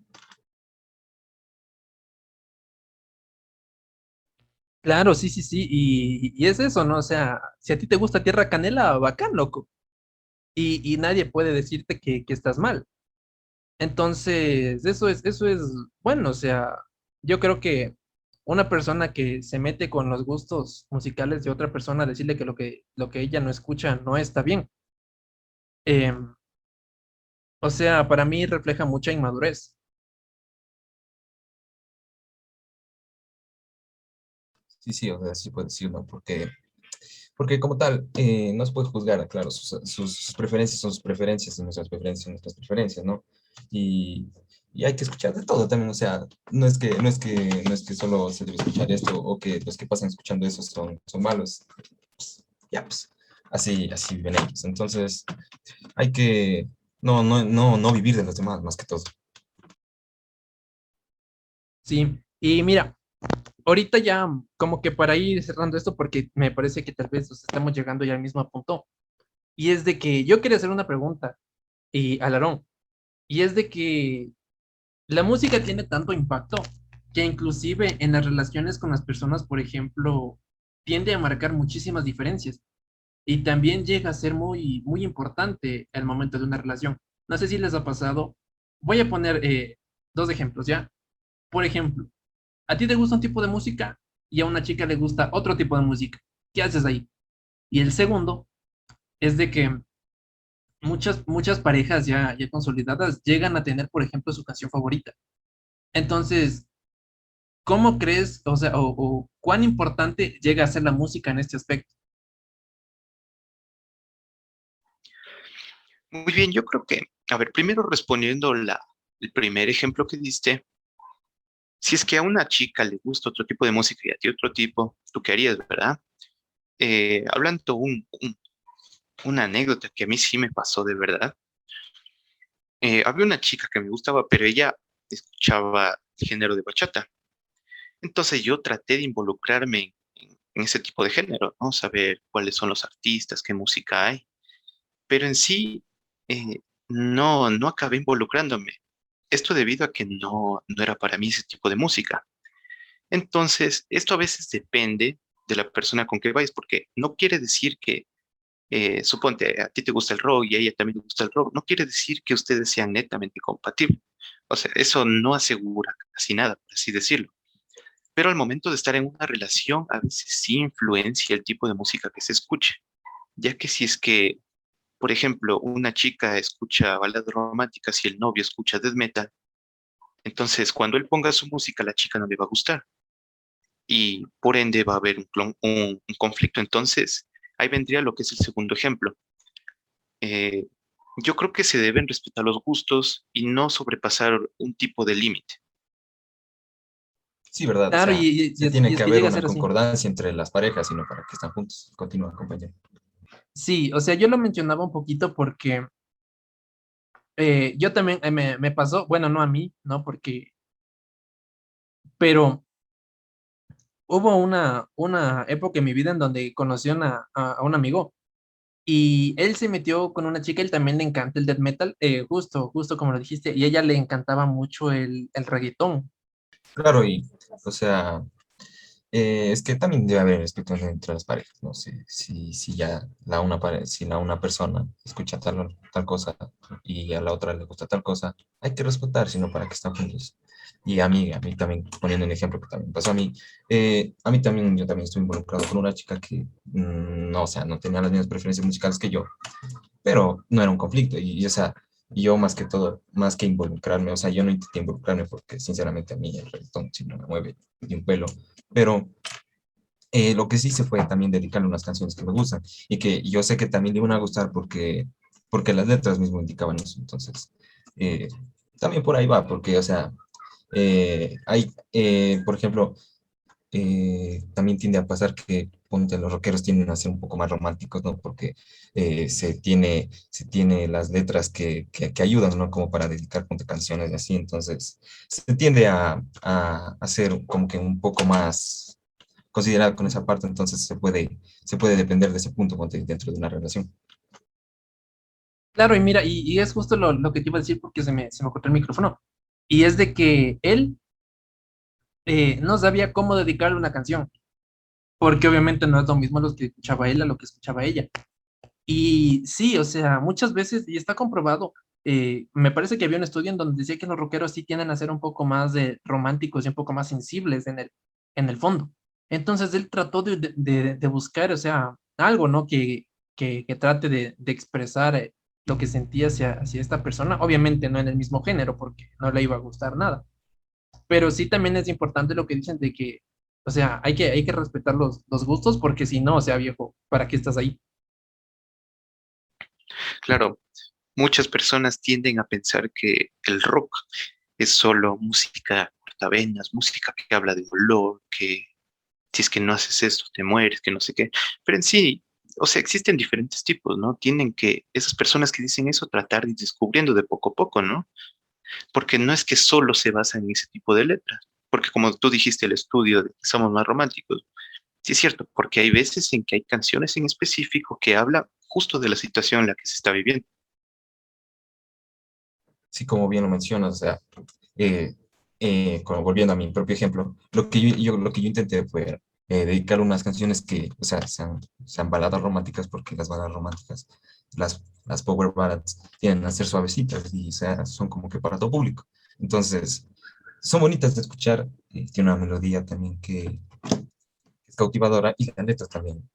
Claro, sí, sí, sí, y, y, es eso, ¿no? O sea, si a ti te gusta Tierra Canela, bacán, loco y, nadie puede decirte que, estás mal. Entonces, eso es, eso es bueno, o sea, yo creo que una persona que se mete con los gustos musicales de otra persona, decirle que lo que, lo que ella no escucha no está bien. Em, o sea, para mí refleja mucha inmadurez. Sí, sí, o sea, sí puedo decirlo, porque porque como tal, eh, no se puede juzgar, claro, sus, preferencias son sus preferencias nuestras preferencias son nuestras preferencias, ¿no? Y, y, hay que escuchar de todo también, o sea, no es que, no es que, no es que solo se debe escuchar esto o que los que pasan escuchando eso son, son malos. Pues, ya, pues, así, así viven ellos. Entonces, hay que no, no, no, no vivir de los demás más que todo. Sí, y mira, ahorita ya como que para ir cerrando esto, porque me parece que tal vez estamos llegando ya al mismo punto, y es de que yo quería hacer una pregunta y a Larón, y es de que la música tiene tanto impacto que inclusive en las relaciones con las personas, por ejemplo, tiende a marcar muchísimas diferencias y también llega a ser muy, muy importante el momento de una relación. No sé si les ha pasado. Voy a poner eh, dos ejemplos, ¿ya? Por ejemplo, a ti te gusta un tipo de música y a una chica le gusta otro tipo de música. ¿Qué haces ahí? Y el segundo es de que muchas, muchas parejas ya, ya consolidadas llegan a tener, por ejemplo, su canción favorita. Entonces, ¿cómo crees, o sea, o, cuán importante llega a ser la música en este aspecto? Muy bien, yo creo que, a ver, primero respondiendo la, el primer ejemplo que diste, si es que a una chica le gusta otro tipo de música y a ti otro tipo, ¿tú qué harías, verdad? Eh, hablando un, una anécdota que a mí sí me pasó de verdad. Eh, había una chica que me gustaba, pero ella escuchaba el género de bachata. Entonces yo traté de involucrarme en, en ese tipo de género, ¿no? Saber cuáles son los artistas, qué música hay. Pero en sí, eh, no, no acabé involucrándome. Esto debido a que no, no era para mí ese tipo de música. Entonces, esto a veces depende de la persona con que vayas, porque no quiere decir que, eh, suponte, a ti te gusta el rock y a ella también le gusta el rock, no quiere decir que ustedes sean netamente compatibles. O sea, eso no asegura casi nada, por así decirlo. Pero al momento de estar en una relación, a veces sí influencia el tipo de música que se escuche, ya que si es que por ejemplo, una chica escucha baladas románticas y el novio escucha death metal, entonces cuando él ponga su música, la chica no le va a gustar. Y por ende va a haber un, conflicto. Entonces, ahí vendría lo que es el segundo ejemplo. Eh, yo creo que se deben respetar los gustos y no sobrepasar un tipo de límite. Sí, ¿verdad? Claro, y, tiene que haber una concordancia entre las parejas, sino para que estén juntos. Continúa, compañero. Sí, o sea, yo lo mencionaba un poquito porque eh, yo también eh, me, pasó, bueno, no a mí, ¿no? Porque, pero hubo una, una época en mi vida en donde conocí a, a, un amigo y él se metió con una chica, él también le encanta el death metal, eh, justo, justo como lo dijiste, y ella le encantaba mucho el, el reggaetón. Claro, y, o sea, eh, es que también debe haber respeto entre las parejas, no sé, si, si ya la una, si la una persona escucha tal, tal cosa y a la otra le gusta tal cosa, hay que respetar, sino para que estén juntos. Y a mí, a mí también, poniendo un ejemplo que también pasó a mí, eh, a mí también, yo también estoy involucrado con una chica que, mm, no, o sea, no tenía las mismas preferencias musicales que yo, pero no era un conflicto, y, y o sea, yo más que todo, más que involucrarme, o sea, yo no intenté involucrarme porque sinceramente a mí el reggaetón si no me mueve ni un pelo, pero eh, lo que sí se fue también dedicarle unas canciones que me gustan y que yo sé que también le iban a gustar porque, porque las letras mismo indicaban eso, entonces eh, también por ahí va, porque, o sea, eh, hay, por ejemplo, también tiende a pasar que los rockeros tienden a ser un poco más románticos, ¿no? Porque eh, se, tiene, se tiene las letras que, que, ayudan, ¿no? Como para dedicar ponte, canciones y así, entonces se tiende a, a, ser como que un poco más considerado con esa parte, entonces se puede, se puede depender de ese punto ponte, dentro de una relación. Claro, y mira, y, es justo lo, lo, que te iba a decir porque se me, se me cortó el micrófono, y es de que él eh, no sabía cómo dedicarle una canción porque obviamente no es lo mismo lo que escuchaba él a lo que escuchaba ella. Y sí, o sea, muchas veces, y está comprobado, eh, me parece que había un estudio en donde decía que los rockeros sí tienden a ser un poco más de románticos y un poco más sensibles en el, en el fondo. Entonces él trató de, de, de buscar, o sea, algo, ¿no? Que, que, que trate de, de expresar eh, lo que sentía hacia, hacia esta persona, obviamente no en el mismo género, porque no le iba a gustar nada. Pero sí también es importante lo que dicen de que o sea, hay que, hay que respetar los, los gustos porque si no, sea, viejo, ¿para qué estás ahí? Claro, muchas personas tienden a pensar que el rock es solo música cortavenas, música que habla de dolor, que si es que no haces esto te mueres, que no sé qué. Pero en sí, o sea, existen diferentes tipos, ¿no? Tienen que, esas personas que dicen eso, tratar de ir descubriendo de poco a poco, ¿no? Porque no es que solo se basa en ese tipo de letras porque como tú dijiste, el estudio de que somos más románticos, sí es cierto, porque hay veces en que hay canciones en específico que hablan justo de la situación en la que se está viviendo. Sí, como bien lo mencionas, o sea, eh, eh, volviendo a mi propio ejemplo, lo que yo, lo que yo intenté fue eh, dedicar unas canciones que, o sea, sean, sean baladas románticas, porque las baladas románticas, las, las power ballads, tienen a ser suavecitas y sea, son como que para todo público. Entonces, son bonitas de escuchar, eh, tiene una melodía también que es cautivadora y las letras también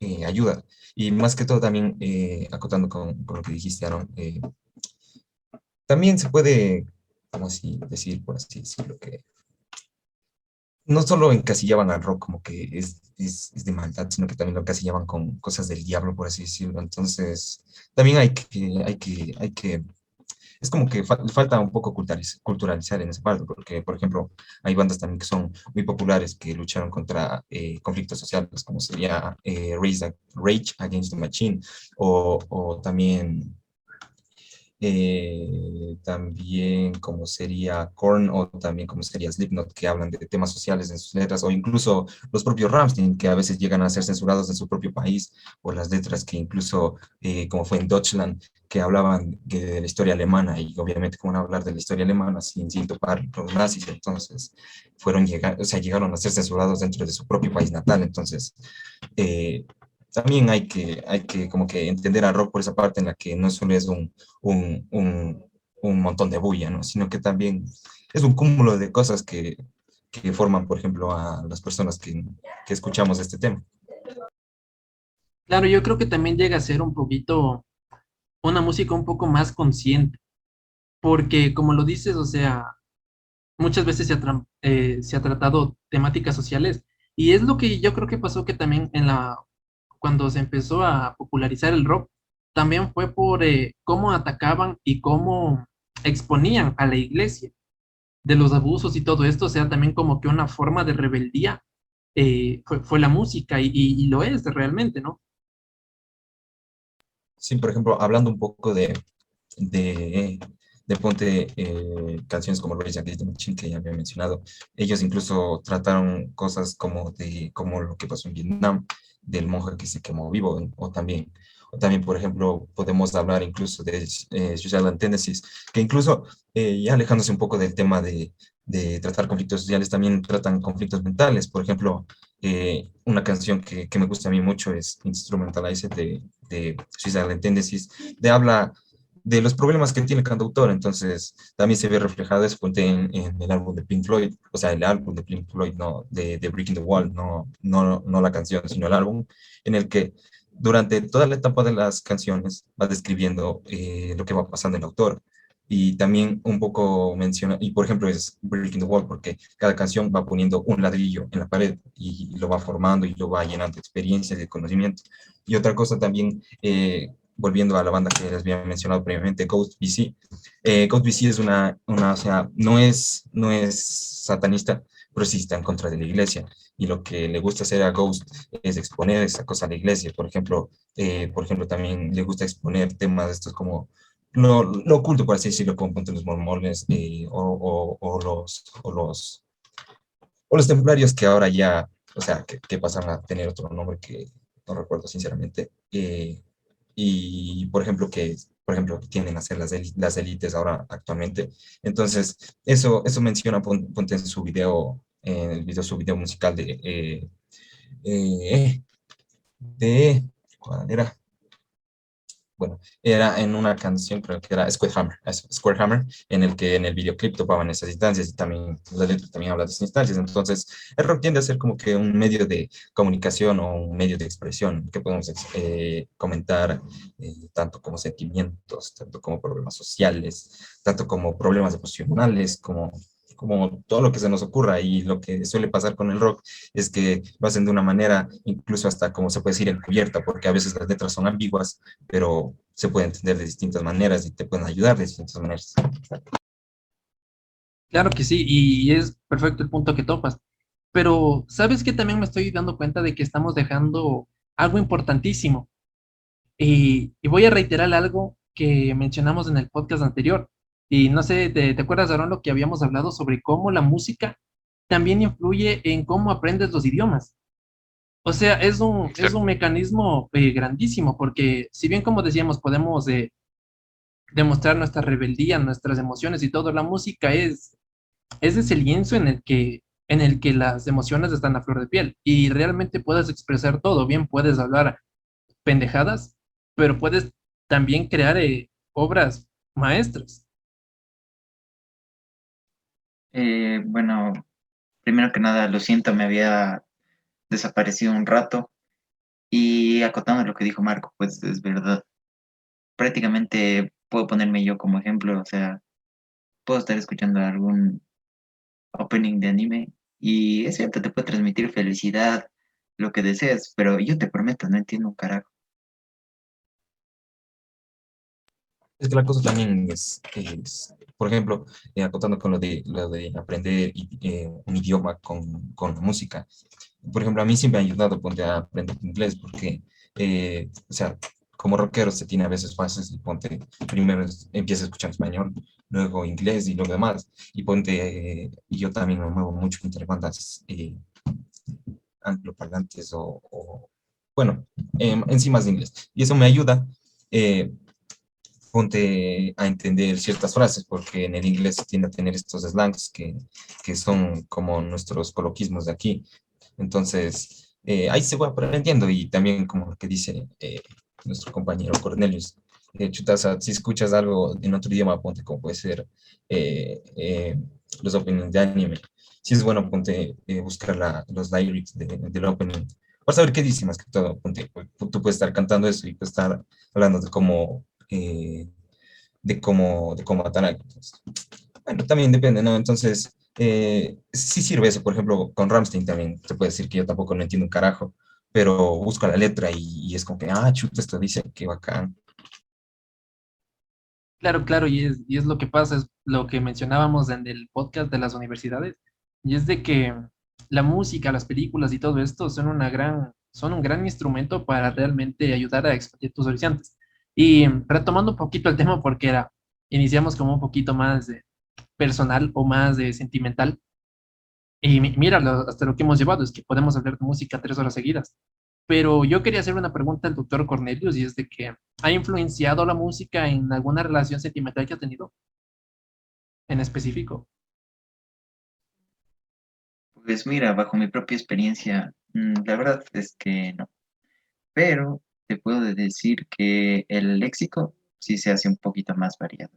eh, ayuda. Y más que todo también, eh, acotando con, con, lo que dijiste, Aaron, eh, también se puede, como decir, por así decirlo, que no solo encasillaban al rock como que es, es, es, de maldad, sino que también lo encasillaban con cosas del diablo, por así decirlo. Entonces, también hay que, hay que, hay que es como que fa falta un poco culturalizar en esa parte, porque, por ejemplo, hay bandas también que son muy populares que lucharon contra eh, conflictos sociales, como sería eh, Rage Against the Machine, o, o también eh, también como sería Korn o también como sería Slipknot, que hablan de temas sociales en sus letras, o incluso los propios Rammstein, que a veces llegan a ser censurados en su propio país, o las letras que incluso, eh, como fue en Deutschland, que hablaban de la historia alemana, y obviamente a hablar de la historia alemana sin, sin topar los nazis, entonces fueron llegar, o sea, llegaron a ser censurados dentro de su propio país natal, entonces eh, también hay que, hay que como que entender al rock por esa parte en la que no solo es un, un, un, un montón de bulla, ¿no? sino que también es un cúmulo de cosas que, que forman, por ejemplo, a las personas que, que escuchamos este tema. Claro, yo creo que también llega a ser un poquito una música un poco más consciente, porque como lo dices, o sea, muchas veces se ha, eh, tratado temáticas sociales y es lo que yo creo que pasó que también en la cuando se empezó a popularizar el rock, también fue por eh, cómo atacaban y cómo exponían a la iglesia de los abusos y todo esto, o sea, también como que una forma de rebeldía eh, fue, fue, la música y, y, lo es realmente, ¿no? Sí, por ejemplo, hablando un poco de, de, de ponte eh, canciones como Rage Against the Machine que ya había mencionado, ellos incluso trataron cosas como, de, como lo que pasó en Vietnam, del monje que se quemó vivo, o también, o también por ejemplo, podemos hablar incluso de eh, Suicidal Tendencies, que incluso, eh, ya alejándose un poco del tema de, de, tratar conflictos sociales, también tratan conflictos mentales. Por ejemplo, eh, una canción que, que, me gusta a mí mucho es Instrumentalize de, de Suicidal Tendencies, de habla de los problemas que tiene cada autor, entonces también se ve reflejado eso en, en, el álbum de Pink Floyd, o sea, el álbum de Pink Floyd, no, de, Breaking the Wall, no, no, no la canción, sino el álbum, en el que durante toda la etapa de las canciones va describiendo eh, lo que va pasando el autor, y también un poco menciona, y por ejemplo es Breaking the Wall, porque cada canción va poniendo un ladrillo en la pared y lo va formando y lo va llenando de experiencias, de conocimiento. Y otra cosa también, eh, volviendo a la banda que les había mencionado previamente, Ghost BC. Eh, Ghost BC es una, una, o sea, no es, no es satanista, pero sí está en contra de la iglesia. Y lo que le gusta hacer a Ghost es exponer esa cosa a la iglesia. Por ejemplo, eh, por ejemplo también le gusta exponer temas estos como lo, lo oculto, por así decirlo, como los mormones eh, o, o, o, los, o, los, o los templarios que ahora ya, o sea, que, que pasan a tener otro nombre que no recuerdo sinceramente. Eh, y por ejemplo que por ejemplo tienden a ser las, las élites ahora actualmente entonces eso eso menciona ponte en su video en el video su video musical de eh, eh, de ¿cuál era? Bueno, era en una canción, creo que era Square Hammer, Square Hammer, en el que en el videoclip topaban esas instancias y también la letra también habla de esas instancias. Entonces, el rock tiende a ser como que un medio de comunicación o un medio de expresión que podemos eh, comentar eh, tanto como sentimientos, tanto como problemas sociales, tanto como problemas emocionales, como como todo lo que se nos ocurra y lo que suele pasar con el rock es que lo hacen de una manera incluso hasta como se puede decir encubierta porque a veces las letras son ambiguas pero se puede entender de distintas maneras y te pueden ayudar de distintas maneras. Claro que sí y es perfecto el punto que topas. Pero sabes que también me estoy dando cuenta de que estamos dejando algo importantísimo. Y, y voy a reiterar algo que mencionamos en el podcast anterior y no sé, ¿te, te acuerdas, Aaron, lo que habíamos hablado sobre cómo la música también influye en cómo aprendes los idiomas? O sea, es un, es un mecanismo eh, grandísimo, porque si bien, como decíamos, podemos eh, demostrar nuestra rebeldía, nuestras emociones y todo, la música es, es ese lienzo en el que en el que las emociones están a flor de piel y realmente puedes expresar todo. Bien, puedes hablar pendejadas, pero puedes también crear eh, obras maestras. Eh, bueno, primero que nada, lo siento, me había desaparecido un rato. Y acotando lo que dijo Marco, pues es verdad. Prácticamente puedo ponerme yo como ejemplo, o sea, puedo estar escuchando algún opening de anime Y es cierto, te puede transmitir felicidad, lo que deseas, pero yo te prometo, no entiendo un carajo. Es que la cosa también es, es por ejemplo, eh, acotando con lo de, lo de aprender eh, un idioma con, con la música. Por ejemplo, a mí sí me ha ayudado ponte, a aprender inglés porque, eh, o sea, como rockero se tiene a veces fases y ponte, primero empieza a escuchar español, luego inglés y lo demás. Y ponte, y yo también me muevo mucho entre bandas angloparlantes o, o bueno, eh, encima de inglés. Y eso me ayuda, eh, ponte a entender ciertas frases, porque en el inglés tiende a tener estos slangs que, que son como nuestros coloquismos de aquí. Entonces, eh, ahí se va aprendiendo y también como que dice eh, nuestro compañero Cornelius, eh, si escuchas algo en otro idioma, ponte como puede ser los openings de anime, si es bueno, ponte eh, buscar la, los lyrics de, del opening. Para saber qué dice más que todo. Ponte, pues, tú puedes estar cantando eso y puedes estar hablando de cómo, eh, de cómo, de cómo matar a alguien. Bueno, también depende, ¿no? Entonces, eh, sí sirve eso. Por ejemplo, con Ramstein también se puede decir que yo tampoco no entiendo un carajo, pero busco la letra y, y es como que, ah, chuta, esto dice, qué bacán. Claro, claro, y es, y es lo que pasa, es lo que mencionábamos en el podcast de las universidades, y es de que la música, las películas y todo esto son una gran, son un gran instrumento para realmente ayudar a expandir tus horizontes. Y retomando un poquito el tema, porque era, iniciamos como un poquito más de personal o más de sentimental. Y mira, hasta lo que hemos llevado es que podemos hablar de música tres horas seguidas. Pero yo quería hacer una pregunta al doctor Cornelius y es de que ¿ha influenciado la música en alguna relación sentimental que ha tenido? En específico. Pues mira, bajo mi propia experiencia, mm, la verdad es que no. Pero te puedo decir que el léxico sí se hace un poquito más variado.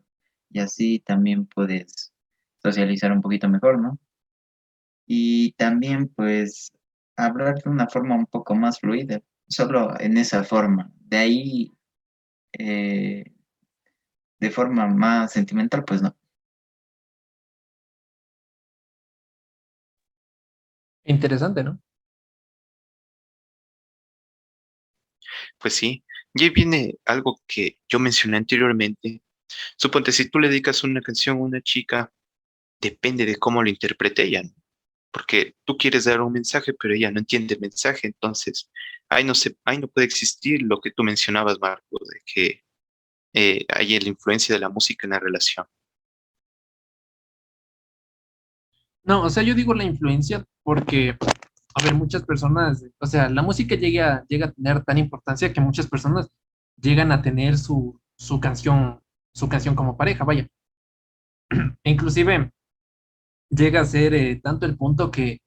Y así también puedes socializar un poquito mejor, ¿no? Y también pues hablar de una forma un poco más fluida, solo en esa forma. De ahí, eh, de forma más sentimental, pues no. Interesante, ¿no? Pues sí, y ahí viene algo que yo mencioné anteriormente. Suponte, si tú le dedicas una canción a una chica, depende de cómo lo interprete ella, ¿no? porque tú quieres dar un mensaje, pero ella no entiende el mensaje, entonces ahí no, no puede existir lo que tú mencionabas, Marco, de que eh, hay la influencia de la música en la relación. No, o sea, yo digo la influencia porque, a ver, muchas personas, o sea, la música llega, llega a tener tan importancia que muchas personas llegan a tener su, su canción, su canción como pareja, vaya. Inclusive llega a ser eh, tanto el punto que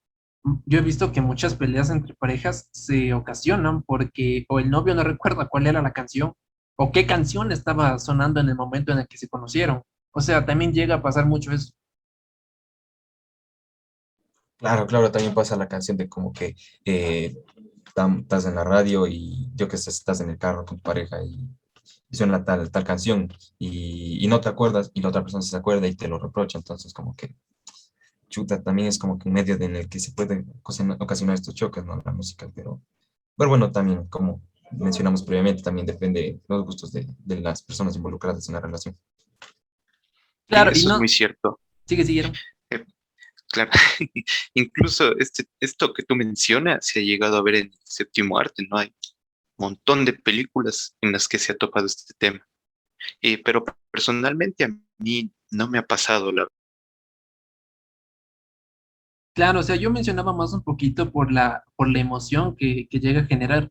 yo he visto que muchas peleas entre parejas se ocasionan porque o el novio no recuerda cuál era la canción o qué canción estaba sonando en el momento en el que se conocieron. O sea, también llega a pasar mucho eso. Claro, claro, también pasa la canción de como que eh, estás en la radio y yo que sé, estás en el carro con tu pareja y, suena tal, tal canción y, y, no te acuerdas y la otra persona se acuerda y te lo reprocha, entonces como que chuta, también es como que un medio en el que se pueden ocasionar estos choques, ¿no? La música, pero, pero bueno, también como mencionamos previamente, también depende de los gustos de, de las personas involucradas en la relación. Claro, y eso es muy cierto. Sigue, siguieron. Claro, incluso este, esto que tú mencionas se ha llegado a ver en el séptimo arte, ¿no? Hay un montón de películas en las que se ha topado este tema. Eh, pero personalmente a mí no me ha pasado, la Claro, o sea, yo mencionaba más un poquito por la, por la emoción que, que llega a generar.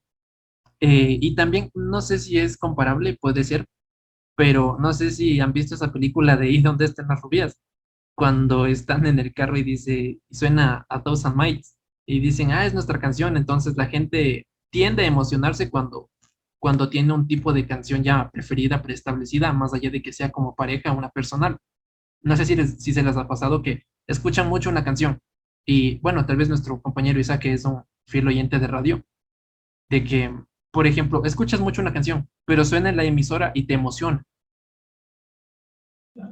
Eh, y también, no sé si es comparable, puede ser, pero no sé si han visto esa película de ¿Y dónde están las rubias? Cuando están en el carro y dice, suena a Thousand Miles, y dicen, ah, es nuestra canción, entonces la gente tiende a emocionarse cuando, cuando tiene un tipo de canción ya preferida, preestablecida, más allá de que sea como pareja o una personal. No sé si, si se les ha pasado que escuchan mucho una canción y bueno, tal vez nuestro compañero Isaac, que es un fiel oyente de radio, de que, por ejemplo, escuchas mucho una canción, pero suena en la emisora y te emociona.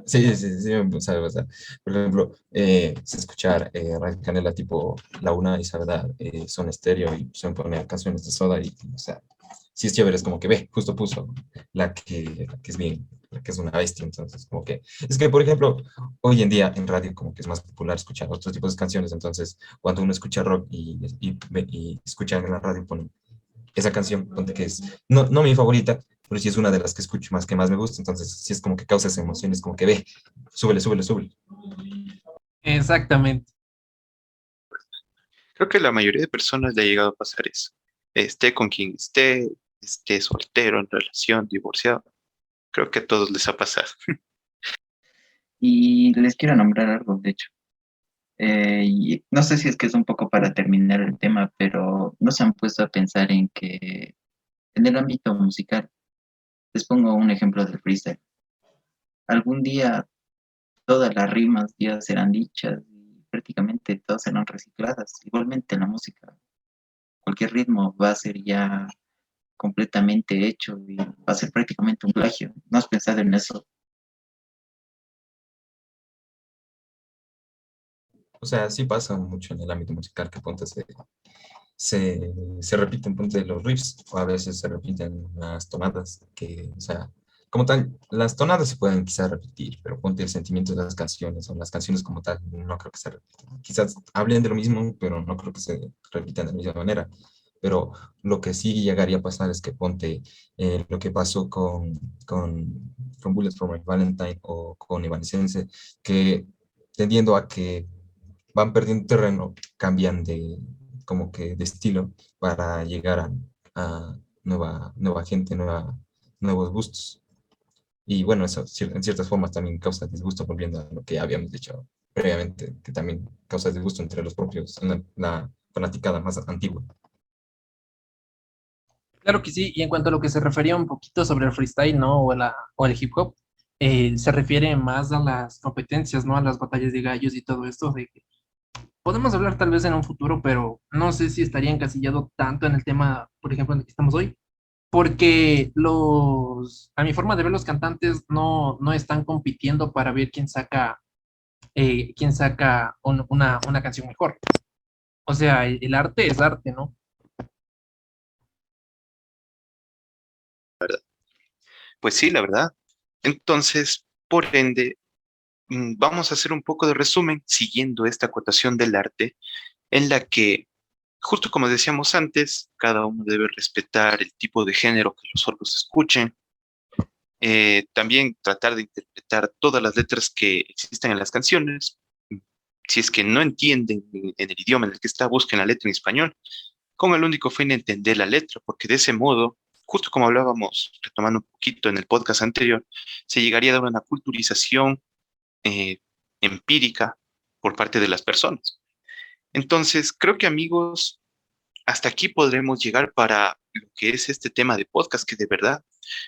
Sí, sí, sí, me sabe pasar. Por ejemplo, eh, se escuchar eh, Radio Canela tipo La Una y Sabedad eh, son estéreo y se poner canciones de Soda y, o sea, sí es chévere, es como que ve, justo puso la que, la que es bien, la que es una bestia, entonces como que, es que por ejemplo, hoy en día en radio como que es más popular escuchar otros tipos de canciones, entonces cuando uno escucha rock y, y, y escucha en la radio ponen esa canción, ponte que es, no, no mi favorita, pero sí es una de las que escucho más, que más me gusta, entonces sí es como que causa esa emoción, es como que ve, súbele, súbele, súbele. Exactamente. Creo que la mayoría de personas le ha llegado a pasar eso. Esté con quien esté, esté soltero, en relación, divorciado. Creo que a todos les ha pasado. Y les quiero nombrar algo, de hecho. Eh, y no sé si es que es un poco para terminar el tema, pero no se han puesto a pensar en que en el ámbito musical les pongo un ejemplo del freestyle. Algún día todas las rimas ya serán dichas y prácticamente todas serán recicladas. Igualmente en la música, cualquier ritmo va a ser ya completamente hecho y va a ser prácticamente un plagio. ¿No has pensado en eso? O sea, sí pasa mucho en el ámbito musical que ponte se, se, se repiten ponte los riffs o a veces se repiten las tonadas que, o sea, como tal, las tonadas se pueden quizás repetir, pero ponte el sentimiento de las canciones o las canciones como tal, no creo que se repitan. Quizás hablen de lo mismo, pero no creo que se repitan de la misma manera. Pero lo que sí llegaría a pasar es que ponte eh, lo que pasó con, con, con Bullets for My Valentine o con Evanescence, que tendiendo a que van perdiendo terreno, cambian de, como que de estilo para llegar a, a nueva, nueva gente, nueva, nuevos gustos. Y bueno, eso en ciertas formas también causa disgusto, volviendo a lo que habíamos dicho previamente, que también causa disgusto entre los propios, la, la fanaticada más antigua. Claro que sí, y en cuanto a lo que se refería un poquito sobre el freestyle, ¿no? O, la, o el hip hop, eh, se refiere más a las competencias, ¿no? A las batallas de gallos y todo esto, de que podemos hablar tal vez en un futuro, pero no sé si estaría encasillado tanto en el tema, por ejemplo, en el que estamos hoy, porque los, a mi forma de ver, los cantantes no, no están compitiendo para ver quién saca, eh, quién saca un, una, una, canción mejor. O sea, el, el arte es arte, ¿no? Pues sí, la verdad. Entonces, por ende, vamos a hacer un poco de resumen siguiendo esta acotación del arte en la que, justo como decíamos antes, cada uno debe respetar el tipo de género que los otros escuchen. Eh, también tratar de interpretar todas las letras que existen en las canciones. Si es que no entienden en el idioma en el que está, busquen la letra en español, con el único fin de entender la letra, porque de ese modo justo como hablábamos, retomando un poquito en el podcast anterior, se llegaría a dar una culturización eh, empírica por parte de las personas. Entonces, creo que amigos, hasta aquí podremos llegar para lo que es este tema de podcast, que de verdad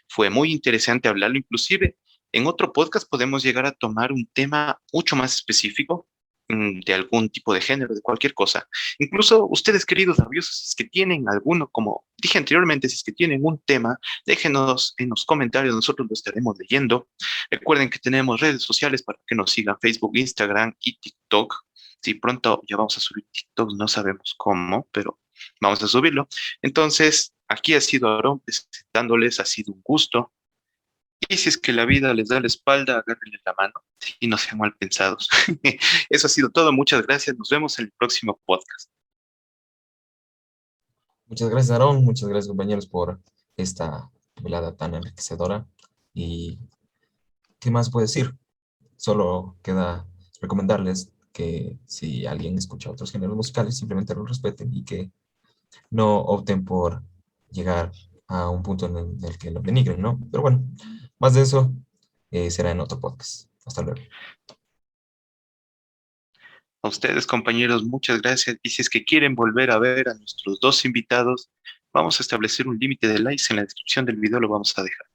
fue muy interesante hablarlo. Inclusive, en otro podcast podemos llegar a tomar un tema mucho más específico de algún tipo de género, de cualquier cosa. Incluso ustedes, queridos rabiosos, si es que tienen alguno, como dije anteriormente, si es que tienen un tema, déjenos en los comentarios, nosotros lo estaremos leyendo. Recuerden que tenemos redes sociales para que nos sigan, Facebook, Instagram y TikTok. Si pronto ya vamos a subir TikTok, no sabemos cómo, pero vamos a subirlo. Entonces, aquí ha sido Aaron presentándoles, ha sido un gusto. Y si es que la vida les da la espalda, agárrenle la mano y no sean mal pensados. Eso ha sido todo. Muchas gracias. Nos vemos en el próximo podcast. Muchas gracias, Aaron. Muchas gracias, compañeros, por esta velada tan enriquecedora. Y ¿qué más puedo decir? Solo queda recomendarles que si alguien escucha otros géneros musicales, simplemente lo respeten y que no opten por llegar a un punto en el que lo denigren, ¿no? Pero bueno, más de eso eh, será en otro podcast. Hasta luego. A ustedes, compañeros, muchas gracias. Y si es que quieren volver a ver a nuestros dos invitados, vamos a establecer un límite de likes en la descripción del video, lo vamos a dejar.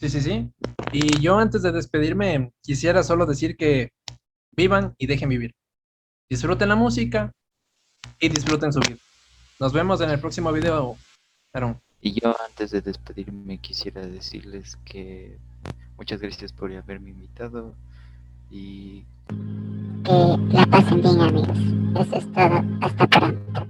Sí, sí, sí. Y yo antes de despedirme, quisiera solo decir que vivan y dejen vivir. Disfruten la música y disfruten su vida. Nos vemos en el próximo video, Aaron. Y yo antes de despedirme quisiera decirles que muchas gracias por haberme invitado y Que la pasen bien amigos. Eso es todo. Hasta pronto.